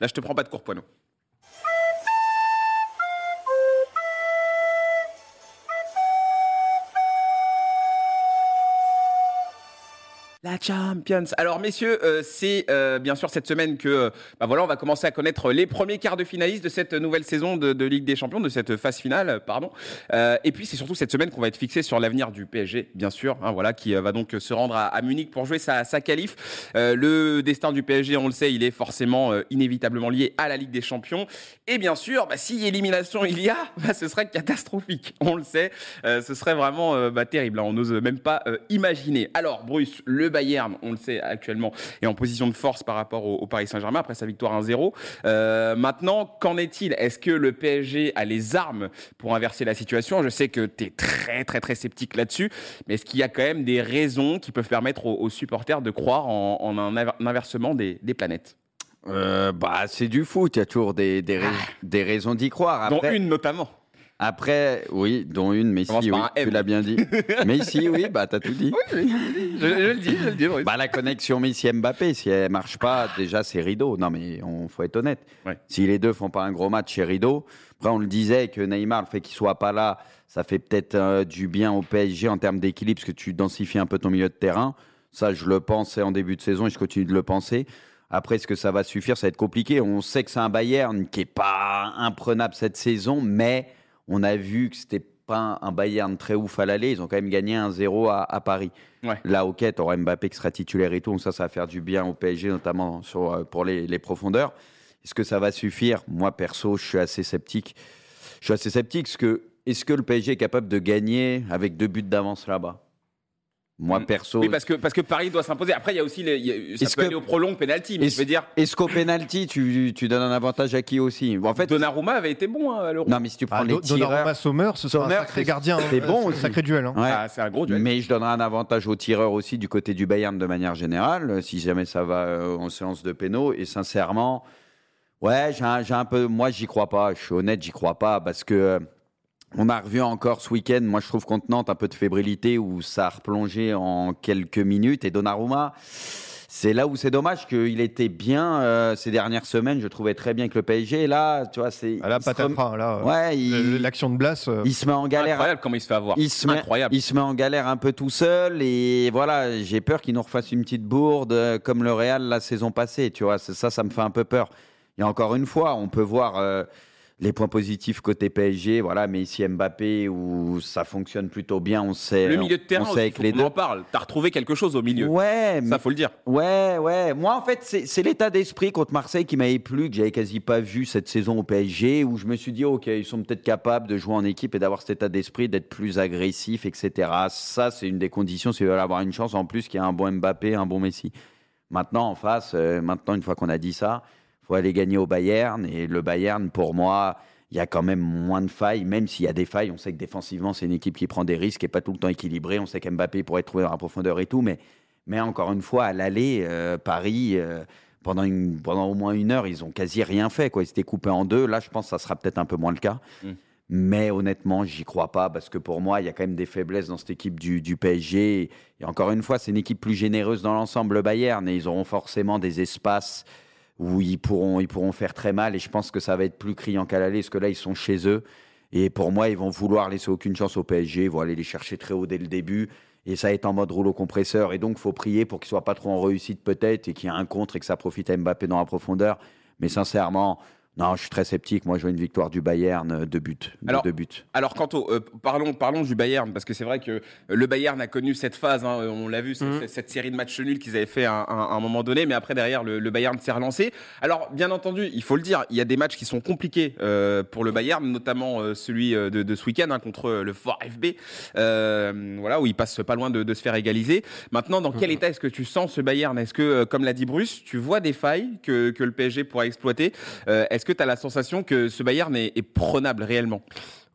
Là, je te prends pas de cours, Poineau. La Champions. Alors messieurs, euh, c'est euh, bien sûr cette semaine que euh, bah voilà, on va commencer à connaître les premiers quarts de finalistes de cette nouvelle saison de, Ligue des Champions, de cette phase finale, pardon. et puis c'est surtout cette semaine qu'on va être fixé sur l'avenir du PSG, bien sûr, hein, voilà, qui va donc se rendre à, Munich pour jouer sa, sa qualif. le destin du PSG, on le sait, il est forcément inévitablement lié à la Ligue des Champions. Et bien sûr, bah, si élimination il y a, bah, ce serait catastrophique. On le sait, ce serait vraiment terrible. Hein, on n'ose même pas imaginer. Alors Bruce, le Bayern, on le sait actuellement, est en position de force par rapport au, Paris Saint-Germain après sa victoire 1-0. Euh, maintenant, qu'en est-il? Est-ce que le PSG a les armes pour inverser la situation? Je sais que tu es très très très sceptique là-dessus, mais est-ce qu'il y a quand même des raisons qui peuvent permettre aux, supporters de croire en, un, inversement des, planètes? Euh, bah, c'est du foot, il y a toujours des, des, ah. raisons d'y croire. Dont une notamment. Après, oui, dont une, mais si, oui, tu l'as bien dit. Messi, oui, bah t'as tout dit. Oui, je, le dis, je le dis. Bah la connexion Messi-Mbappé, si elle marche pas, déjà c'est rideau. Non mais on faut être honnête. Si les deux font pas un gros match, c'est rideau. Après on le disait que Neymar, le fait qu'il soit pas là, ça fait peut-être euh, du bien au PSG en termes d'équilibre, parce que tu densifies un peu ton milieu de terrain. Ça, je le pensais en début de saison et je continue de le penser. Après, est-ce que ça va suffire? Ça va être compliqué. On sait que c'est un Bayern qui est pas imprenable cette saison, mais on a vu que c'était pas un Bayern très ouf à l'aller. Ils ont quand même gagné un 0 à, Paris. Là, ok, tu auras Mbappé qui sera titulaire et tout. Donc ça, ça va faire du bien au PSG, notamment sur, euh, pour les, les profondeurs. Est-ce que ça va suffire? Moi, perso, je suis assez sceptique. Je suis assez sceptique parce que est-ce que le PSG est capable de gagner avec deux buts d'avance là-bas? Moi, mm. perso. Oui, parce que, parce que Paris doit s'imposer. Après, il y a aussi. Les, ça peut aller au prolong penalty, mais je veux dire. Est-ce qu'au penalty, tu, tu, donnes un avantage à qui aussi? En fait, Donnarumma avait été bon hein, à l'Euro. Non, mais si tu prends ah, les tireurs. Donnarumma Sommer, ce sera un sacré gardien. C'est bon, un sacré duel. Hein. Ah, c'est un gros duel. Mais je donnerai un avantage aux tireurs aussi du côté du Bayern de manière générale, si jamais ça va euh, en séance de pénaux. Et sincèrement, ouais, j'ai un, un, peu. Moi, j'y crois pas. Je suis honnête, j'y crois pas parce que. On a revu encore ce week-end, moi je trouve contenante un peu de fébrilité où ça a replongé en quelques minutes. Et Donnarumma, c'est là où c'est dommage qu'il était bien euh, ces dernières semaines. Je trouvais très bien que le PSG. Et là, tu vois, c'est. Ah, là, patatras, là. Euh, ouais, l'action de Blas. Euh, il se met en galère. Incroyable comment il se fait avoir. Il se, Incroyable. Met, il se met en galère un peu tout seul. Et voilà, j'ai peur qu'il nous refasse une petite bourde comme le Real la saison passée. Tu vois, ça, ça me fait un peu peur. Et encore une fois, on peut voir les points positifs côté PSG, voilà, mais ici Mbappé où ça fonctionne plutôt bien, on sait. Le milieu de terrain, on, sait les deux. en parle. T'as retrouvé quelque chose au milieu. Ouais, ça faut le dire. Ouais, ouais. Moi, en fait, c'est l'état d'esprit contre Marseille qui m'avait plu, que j'avais quasi pas vu cette saison au PSG, où je me suis dit, ok, ils sont peut-être capables de jouer en équipe et d'avoir cet état d'esprit, d'être plus agressif, etc. Ça, c'est une des conditions s'ils veulent avoir une chance en plus qu'il y ait un bon Mbappé, un bon Messi. Maintenant, en face, euh, maintenant, une fois qu'on a dit ça faut aller gagner au Bayern. Et le Bayern, pour moi, il y a quand même moins de failles, même s'il y a des failles. On sait que défensivement, c'est une équipe qui prend des risques et pas tout le temps équilibrée. On sait qu'Mbappé pourrait être trouvé dans la profondeur et tout. Mais, mais encore une fois, à l'aller, euh, Paris, euh, pendant, une, pendant au moins une heure, ils ont quasi rien fait. Quoi. Ils étaient coupés en deux. Là, je pense que ça sera peut-être un peu moins le cas. Mm. Mais honnêtement, j'y crois pas parce que pour moi, il y a quand même des faiblesses dans cette équipe du, du PSG. Et encore une fois, c'est une équipe plus généreuse dans l'ensemble, le Bayern, et ils auront forcément des espaces où ils pourront, ils pourront faire très mal. Et je pense que ça va être plus criant qu'à l'aller, parce que là, ils sont chez eux. Et pour moi, ils vont vouloir laisser aucune chance au PSG, ils vont aller les chercher très haut dès le début. Et ça va être en mode rouleau compresseur. Et donc, faut prier pour qu'ils soient pas trop en réussite peut-être et qu'il y ait un contre et que ça profite à Mbappé dans la profondeur. Mais sincèrement, non, je suis très sceptique. Moi, je vois une victoire du Bayern euh, de but. alors, de but. alors, quant au, euh, parlons, parlons du Bayern parce que c'est vrai que euh, le Bayern a connu cette phase. Hein, on l'a vu, mhm. cette, série de matchs nuls qu'ils avaient fait à, un moment donné, mais après derrière, le, Bayern s'est relancé. Alors, bien entendu, il faut le dire, il y a des matchs qui sont compliqués pour le Bayern, notamment celui de, ce week-end hein, contre le Fort FB, voilà où il passe pas loin de, se faire égaliser. Maintenant, dans quel mhm. état est-ce que tu sens ce Bayern? Est-ce que, comme l'a dit Bruce, tu vois des failles que, que le PSG pourra exploiter? Est-ce que tu as la sensation que ce Bayern est, prenable réellement?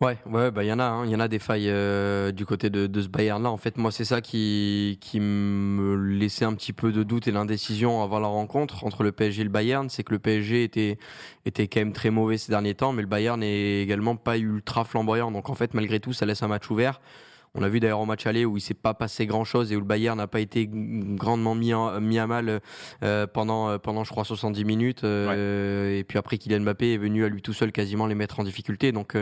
Ouais, ouais, bah il y en a, hein. il y en a des failles euh, du côté de, ce Bayern-là. En fait, moi, c'est ça qui qui me laissait un petit peu de doute et l'indécision avant la rencontre entre le PSG et le Bayern, c'est que le PSG était était quand même très mauvais ces derniers temps, mais le Bayern n'est également pas ultra flamboyant. Donc en fait, malgré tout, ça laisse un match ouvert. On l'a vu d'ailleurs au match aller où il s'est pas passé grand chose et où le Bayern n'a pas été grandement mis, mis à mal euh, pendant, pendant, je crois, 70 minutes. Et puis après, Kylian Mbappé est venu à lui tout seul quasiment les mettre en difficulté. Donc,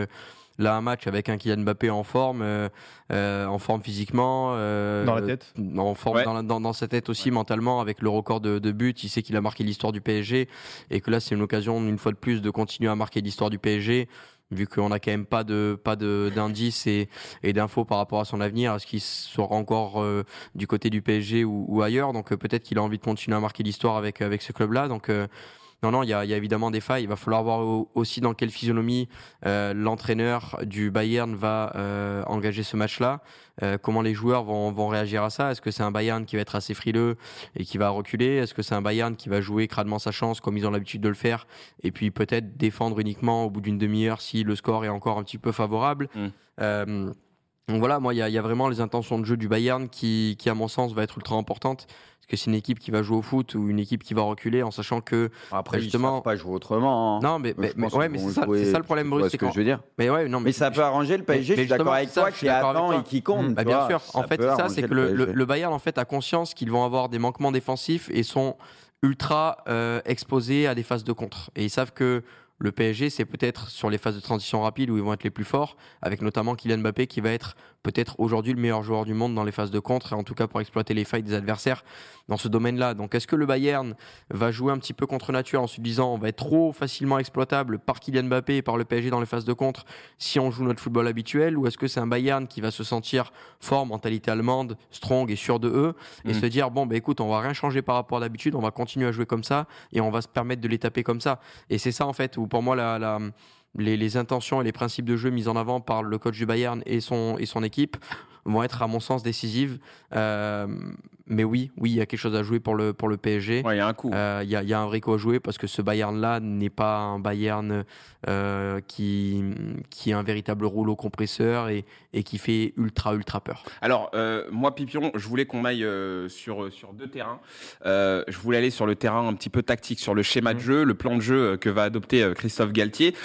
là un match avec un Kylian Mbappé en forme, euh, euh, en forme physiquement, euh, dans la tête, en forme dans, dans, sa tête aussi mentalement avec le record de, de buts. Il sait qu'il a marqué l'histoire du PSG et que là c'est une occasion une fois de plus de continuer à marquer l'histoire du PSG. Vu qu'on n'a quand même pas de d'indices et, d'infos par rapport à son avenir, est-ce qu'il sera encore du côté du PSG ou, ailleurs Donc peut-être qu'il a envie de continuer à marquer l'histoire avec avec ce club-là. Donc non, non, il y a, évidemment des failles. Il va falloir voir aussi dans quelle physionomie euh, l'entraîneur du Bayern va euh, engager ce match-là. Euh, comment les joueurs vont, réagir à ça? Est-ce que c'est un Bayern qui va être assez frileux et qui va reculer? Est-ce que c'est un Bayern qui va jouer crânement sa chance comme ils ont l'habitude de le faire et puis peut-être défendre uniquement au bout d'une demi-heure si le score est encore un petit peu favorable? Mmh. Donc voilà, moi, il y, a vraiment les intentions de jeu du Bayern qui, qui, à mon sens, va être ultra importante que c'est une équipe qui va jouer au foot ou une équipe qui va reculer en sachant que après justement ils pas jouer autrement. Hein. Non mais, mais, ouais, mais c'est ça, ça, le problème Bruce, c'est que je veux dire. Mais ouais non mais, ça peut arranger le PSG. je suis d'accord avec toi qui attend et qui compte. Bah, bien sûr. En fait c'est ça c'est que le, Bayern en fait a conscience qu'ils vont avoir des manquements défensifs et sont ultra euh, exposés à des phases de contre et ils savent que le PSG, c'est peut-être sur les phases de transition rapide où ils vont être les plus forts, avec notamment Kylian Mbappé qui va être peut-être aujourd'hui le meilleur joueur du monde dans les phases de contre, et en tout cas pour exploiter les failles des adversaires dans ce domaine-là. Donc est-ce que le Bayern va jouer un petit peu contre nature en se disant on va être trop facilement exploitable par Kylian Mbappé et par le PSG dans les phases de contre si on joue notre football habituel, ou est-ce que c'est un Bayern qui va se sentir fort, mentalité allemande, strong et sûr de eux, et mm. se dire bon bah écoute on va rien changer par rapport à d'habitude, on va continuer à jouer comme ça, et on va se permettre de les taper comme ça. Et c'est ça en fait où pour moi les, intentions et les principes de jeu mis en avant par le coach du Bayern et son, et son équipe vont être, à mon sens, décisives. Euh, mais oui, oui, il y a quelque chose à jouer pour le, pour le PSG. il y a un coup. Euh, il y, a, y, a, un vrai coup à jouer parce que ce Bayern-là n'est pas un Bayern euh, qui, qui est un véritable rouleau compresseur et, et qui fait ultra, ultra peur. Alors, euh, moi, Pipion, je voulais qu'on aille sur, sur deux terrains. Je voulais aller sur le terrain un petit peu tactique, sur le schéma de mmh. jeu, le plan de jeu que va adopter Christophe Galtier.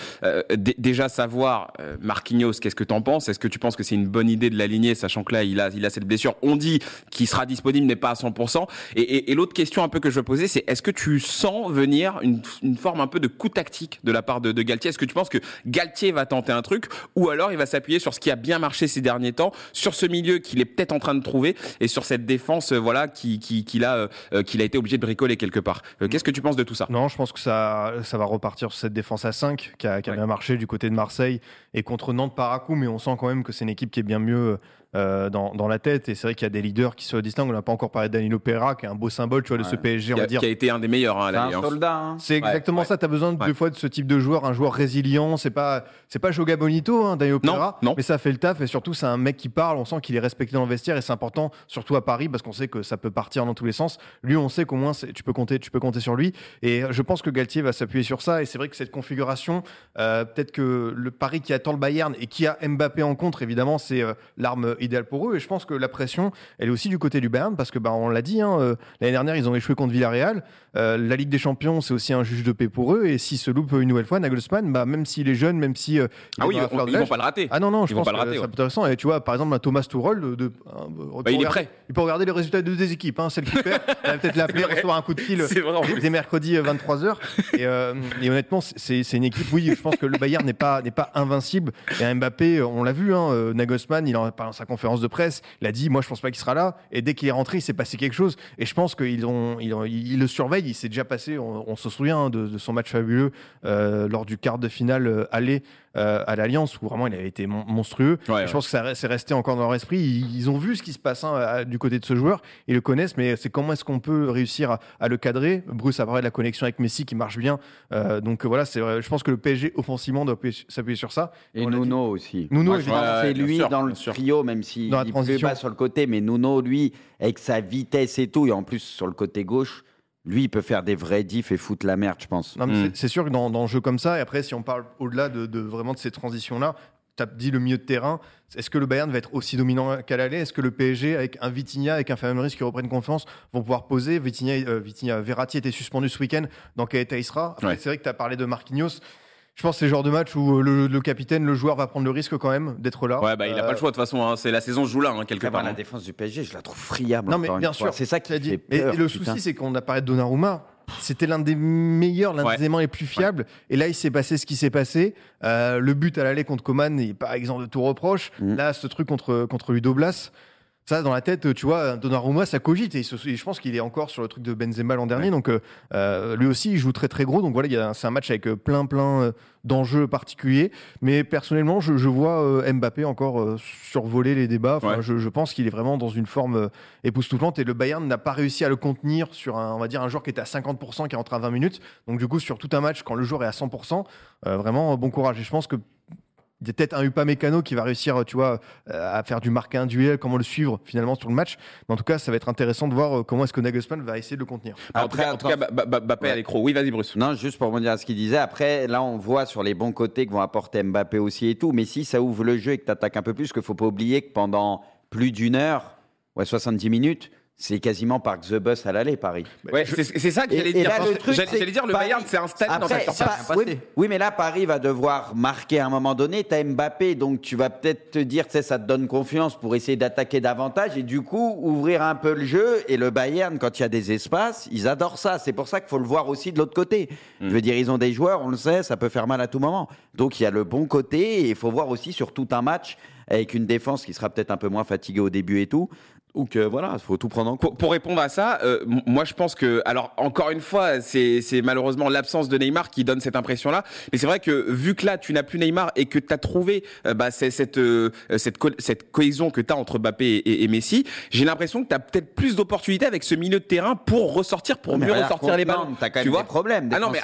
déjà, savoir, Marquinhos, qu'est-ce que tu en penses? Est-ce que tu penses que c'est une bonne idée de l'aligner, sachant que là, il a, il a cette blessure? On dit qu'il sera disponible n'est pas à 100%. Et, l'autre question un peu que je veux poser, c'est est-ce que tu sens venir une, forme un peu de coup tactique de la part de, Galtier? Est-ce que tu penses que Galtier va tenter un truc ou alors il va s'appuyer sur ce qui a bien marché ces derniers temps, sur ce milieu qu'il est peut-être en train de trouver et sur cette défense euh, voilà qui qu'il a euh, euh, qu'il a été obligé de bricoler quelque part? Qu'est-ce que tu penses de tout ça? Non, je pense que ça ça va repartir sur cette défense à 5 qui a, bien marché du côté de Marseille et contre Nantes par à coup, mais on sent quand même que c'est une équipe qui est bien mieux euh, dans, dans, la tête. Et c'est vrai qu'il y a des leaders qui se distinguent. On n'a pas encore parlé de Danilo Pereira, qui est un beau symbole tu vois, de ce PSG, on va dire. Qui a été un des meilleurs hein, à hein. C'est exactement ça. Tu as besoin deux fois de ce type de joueur, un joueur résilient. C'est pas, c'est pas Joga Bonito, hein, Danilo Pereira, non, mais ça fait le taf. Et surtout, c'est un mec qui parle. On sent qu'il est respecté dans le vestiaire. Et c'est important, surtout à Paris, parce qu'on sait que ça peut partir dans tous les sens. Lui, on sait qu'au moins, tu peux, compter, tu peux compter sur lui. Et je pense que Galtier va s'appuyer sur ça. Et c'est vrai que cette configuration, euh, peut-être que le Paris qui attend le Bayern et qui a Mbappé en contre, évidemment, c'est euh, l'arme idéale pour eux. Et je pense que la pression, elle est aussi du côté du Bayern parce que, bah, on l'a dit, hein, euh, l'année dernière, ils ont échoué contre Villarreal. Euh, la Ligue des Champions, c'est aussi un juge de paix pour eux. Et s'ils se loupent une nouvelle fois, Nagelsmann, bah, même s'il est jeune, même si. Euh, ah oui, ils vont pas le rater. Ah non, non, je pense que c'est intéressant. Et tu vois, par exemple, Thomas Tuchel, de, bah, il est prêt. Il peut regarder les résultats de deux équipes. Hein, celle qui perd, elle va peut-être l'appeler, recevoir un coup de fil dès mercredi 23h. Et, et honnêtement, c'est une équipe, oui, je pense que le Bayern n'est pas, pas invincible. Et Mbappé, on l'a vu, hein, Nagelsmann, il en parlé dans sa conférence de presse, il a dit Moi, je pense pas qu'il sera là. Et dès qu'il est rentré, il s'est passé quelque chose. Et je pense qu'ils ont, ils, le surveillent. Il s'est déjà passé, on, se souvient hein, de, son match fabuleux euh, lors du quart de finale euh, aller euh, à l'Alliance où vraiment il avait été monstrueux. je pense que ça c'est resté encore dans leur esprit. Ils, ont vu ce qui se passe hein, du côté de ce joueur, ils le connaissent, mais c'est comment est-ce qu'on peut réussir à, le cadrer? Bruce a parlé de la connexion avec Messi qui marche bien. donc voilà, c'est je pense que le PSG offensivement doit s'appuyer sur ça. Et Nuno aussi. Nuno, c'est lui dans le trio, même s'il ne pas sur le côté, mais Nuno, lui, avec sa vitesse et tout, et en plus sur le côté gauche, lui, il peut faire des vrais diffs et foutre la merde, je pense. Hmm. C'est sûr que dans, dans un jeu comme ça, et après, si on parle au-delà de, vraiment de ces transitions-là, tu as dit le milieu de terrain. Est-ce que le Bayern va être aussi dominant qu'à l'aller? Est-ce que le PSG, avec un Vitinha, avec un Fabien qui reprennent confiance, vont pouvoir poser? Vitinha, euh, Vitinha Verratti était suspendu ce week-end, dans quel état il sera? C'est vrai que tu as parlé de Marquinhos je pense que c'est le genre de match où le, capitaine, le joueur va prendre le risque quand même d'être là. Ouais, bah, il n'a pas le choix de toute façon. Hein. C'est la saison joue là, hein, quelque part. La hein. défense du PSG, je la trouve friable. Non, mais bien sûr. C'est ça qui a dit. et, le souci, c'est qu'on a parlé de Donnarumma. C'était l'un des meilleurs, l'un des aimants les plus fiables. Et là, il s'est passé ce qui s'est passé. Euh, le but à l'aller contre Coman n'est pas exemple de tout reproche. Mm. Là, ce truc contre, contre Ludo Blas, ça dans la tête, tu vois, Donnarumma, ça cogite et, je pense qu'il est encore sur le truc de Benzema l'an dernier. Donc euh, euh, lui aussi, il joue très très gros. Donc voilà, c'est un match avec euh, plein plein d'enjeux particuliers. Mais personnellement, je, vois Mbappé encore survoler les débats. Enfin, je, pense qu'il est vraiment dans une forme époustouflante et le Bayern n'a pas réussi à le contenir sur un, on va dire, un joueur qui était à 50%, qui est rentré à 20 minutes. Donc du coup, sur tout un match, quand le joueur est à 100%, vraiment bon courage. Et je pense que il y a peut-être un Upa Mécano qui va réussir, tu vois, euh, à faire du marqué un duel, comment le suivre finalement sur le match. Mais en tout cas, ça va être intéressant de voir euh, comment est-ce que Nagelsmann va essayer de le contenir. Après, en tout cas, Mbappé à l'écran. Oui, vas-y, Bruce. Non, juste pour dire à ce qu'il disait. Après, là, on voit sur les bons côtés que vont apporter Mbappé aussi et tout. Mais si ça ouvre le jeu et que tu attaques un peu plus, qu'il faut pas oublier que pendant plus d'une heure, ouais, 70 minutes, c'est quasiment Park the Bus à l'aller, Paris. Ouais, c'est ça que j'allais dire. J'allais dire, le Bayern, c'est un stade dans sa surface. Oui, oui, mais là, Paris va devoir marquer à un moment donné. Tu as Mbappé, donc tu vas peut-être te dire, tu sais, ça te donne confiance pour essayer d'attaquer davantage et du coup, ouvrir un peu le jeu. Et le Bayern, quand il y a des espaces, ils adorent ça. C'est pour ça qu'il faut le voir aussi de l'autre côté. Hmm. Je veux dire, ils ont des joueurs, on le sait, ça peut faire mal à tout moment. Donc il y a le bon côté et il faut voir aussi sur tout un match avec une défense qui sera peut-être un peu moins fatiguée au début et tout, ou que voilà, il faut tout prendre en compte. Pour, répondre à ça, euh, moi je pense que, alors encore une fois, c'est malheureusement l'absence de Neymar qui donne cette impression-là. Mais c'est vrai que vu que là tu n'as plus Neymar et que tu as trouvé euh, bah, cette, euh, cette, cette cohésion que tu as entre Mbappé et, Messi, j'ai l'impression que tu as peut-être plus d'opportunités avec ce milieu de terrain pour ressortir, pour mieux ressortir les ballons. Tu as quand même des problèmes ah non, mais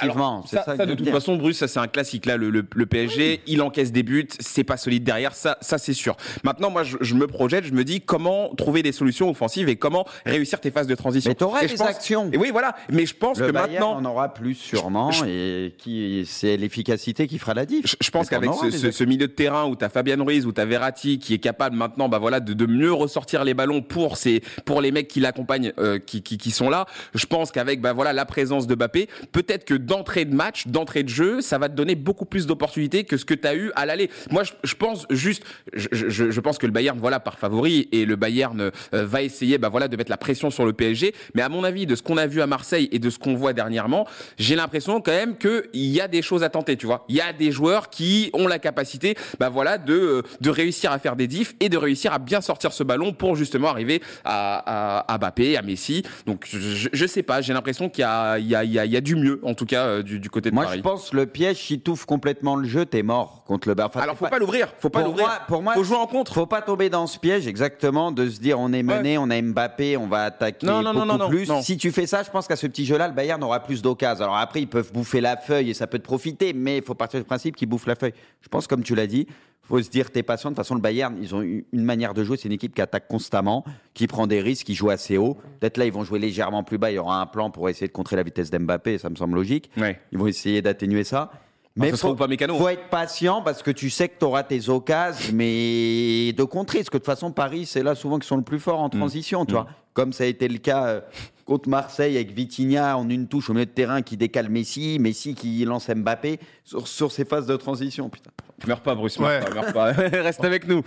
ça, ça, de toute façon, Bruce, ça c'est un classique. Là, le, le, PSG, il encaisse des buts, c'est pas solide derrière, ça, ça c'est sûr. Maintenant, moi je, je me projette, je me dis comment trouver des solutions offensives et comment réussir tes phases de transition. Mais tu auras des actions. Et oui, voilà. Mais je pense que maintenant. On aura plus sûrement et qui c'est l'efficacité qui fera la diff. Je, pense qu'avec ce, milieu de terrain où tu as Fabian Ruiz, où tu as Verratti qui est capable maintenant bah voilà, de, mieux ressortir les ballons pour, ces, pour les mecs qui l'accompagnent, euh, qui, qui, sont là, je pense qu'avec bah voilà, la présence de Mbappé, peut-être que d'entrée de match, d'entrée de jeu, ça va te donner beaucoup plus d'opportunités que ce que tu as eu à l'aller. Moi, je, pense juste, je, je, pense que le Bayern, voilà, par favori, et le Bayern euh, va essayer bah voilà, de mettre la pression sur le PSG. Mais à mon avis, de ce qu'on a vu à Marseille et de ce qu'on voit dernièrement, j'ai l'impression quand même qu'il y a des choses à tenter, tu vois. Il y a des joueurs qui ont la capacité bah voilà, de, euh, de réussir à faire des diffs et de réussir à bien sortir ce ballon pour justement arriver à, à, à Mbappé, à Messi. Donc je, je sais pas, j'ai l'impression qu'il y a, il y, a, il y, a, du mieux, en tout cas, euh, du, du côté de Moi, Paris. Moi, je pense le piège, si tu complètement le jeu, t'es mort contre le Enfin, Alors, faut pas, l'ouvrir. Faut pas l'ouvrir. Pour moi, faut jouer en contre. Faut pas tomber dans ce piège, exactement, de se dire on est mené, on a Mbappé, on va attaquer non, non, beaucoup non, plus. Si tu fais ça, je pense qu'à ce petit jeu-là, le Bayern aura plus d'occasions. Alors après, ils peuvent bouffer la feuille et ça peut te profiter, mais il faut partir du principe qu'ils bouffent la feuille. Je pense, comme tu l'as dit, faut se dire t'es patient. De toute façon, le Bayern, ils ont une manière de jouer. C'est une équipe qui attaque constamment, qui prend des risques, qui joue assez haut. Peut-être là, ils vont jouer légèrement plus bas. Il y aura un plan pour essayer de contrer la vitesse d'Mbappé. Ça me semble logique. Ils vont essayer d'atténuer ça. Mais il faut, faut, être patient parce que tu sais que tu auras tes occasions, mais de contrer. Parce que de toute façon, Paris, c'est là souvent qu'ils sont le plus fort en mm. transition, tu mm. vois. Comme ça a été le cas euh, contre Marseille avec Vitinha en une touche au milieu de terrain qui décale Messi, Messi qui lance Mbappé sur, sur ses phases de transition. Putain. Meurs pas, Bruce. Meurs pas, meurs pas. Reste avec nous.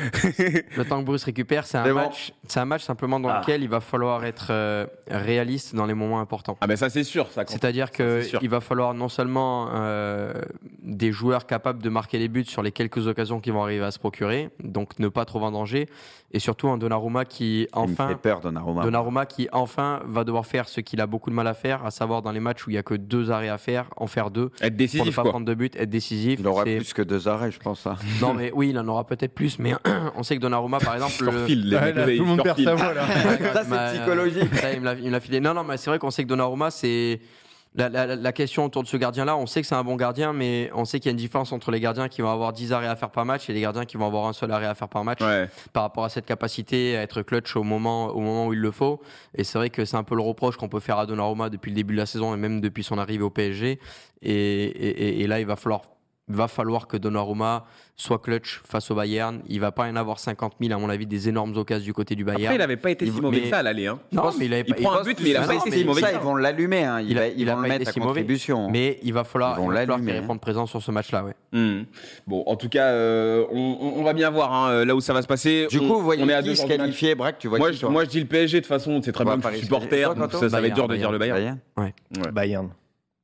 le temps que Bruce récupère, c'est un, match, c'est un match simplement dans ah. lequel il va falloir être euh, réaliste dans les moments importants. Ah, mais ça, c'est sûr. Ça C'est-à-dire qu'il va falloir non seulement euh, des joueurs capables de marquer les buts sur les quelques occasions qui vont arriver à se procurer, donc ne pas trop en danger, et surtout un Donnarumma qui enfin. Il fait peur, Donnarumma. Donnarumma qui enfin va devoir faire ce qu'il a beaucoup de mal à faire, à savoir dans les matchs où il n'y a que deux arrêts à faire, en faire deux. Être décisif. Pour ne pas prendre de but, être décisif. Il aura plus que deux arrêts, je pense. Hein. Non, mais oui, il en aura peut-être plus, mais on sait que Donnarumma, par exemple. Le... Fil, les tout le monde perd sa voix, là. ça, c'est psychologique. il me l'a filé. Non, non, mais c'est vrai qu'on sait que Donnarumma, c'est la, question autour de ce gardien-là, on sait que c'est un bon gardien, mais on sait qu'il y a une différence entre les gardiens qui vont avoir 10 arrêts à faire par match et les gardiens qui vont avoir un seul arrêt à faire par match par rapport à cette capacité à être clutch au moment, au moment où il le faut. Et c'est vrai que c'est un peu le reproche qu'on peut faire à Donnarumma depuis le début de la saison et même depuis son arrivée au PSG. Et, et là, il va falloir va falloir que Donnarumma soit clutch face au Bayern. Il va pas y en avoir 50 000, à mon avis, des énormes occasions du côté du Bayern. Après, il n'avait pas été si mauvais que ça à l'aller. Hein. Non, mais il, avait, il prend un but, mais il n'a pas été si mauvais ça. Ils vont l'allumer. Hein. Il, va, il, vont le mettre à contribution. Mauvais. Mais il va falloir, il va falloir qu'il réponde présent sur ce match-là. Ouais. Mmh. Bon, en tout cas, euh, on, on, va bien voir hein, là où ça va se passer. Du on, coup, vous voyez on est à deux se qualifier, Braque, tu vois moi, je, moi, je dis le PSG, de toute façon, c'est très bien, je suis supporter, ça va être dur de dire le Bayern. Bayern.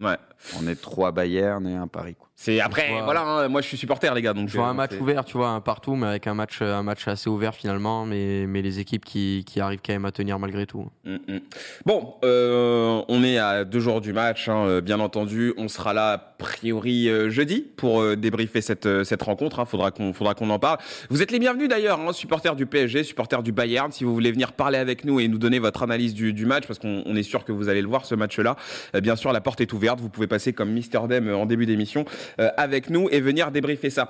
Ouais. On est trois Bayern et un Paris. C'est après, voilà, hein, moi je suis supporter les gars, donc je vois un match ouvert, tu vois, un partout, mais avec un match, un match assez ouvert finalement, mais, mais les équipes qui, qui arrivent quand même à tenir malgré tout. Mm -hmm. Bon, euh, on est à deux jours du match, hein, euh, bien entendu, on sera là a priori euh, jeudi pour euh, débriefer cette, cette rencontre. Hein, faudra qu'on faudra qu'on en parle. Vous êtes les bienvenus d'ailleurs, hein, supporters du PSG, supporters du Bayern, si vous voulez venir parler avec nous et nous donner votre analyse du, du match, parce qu'on est sûr que vous allez le voir ce match-là. bien sûr, la porte est ouverte, vous pouvez passer comme Mister Dem en début d'émission avec nous et venir débriefer ça.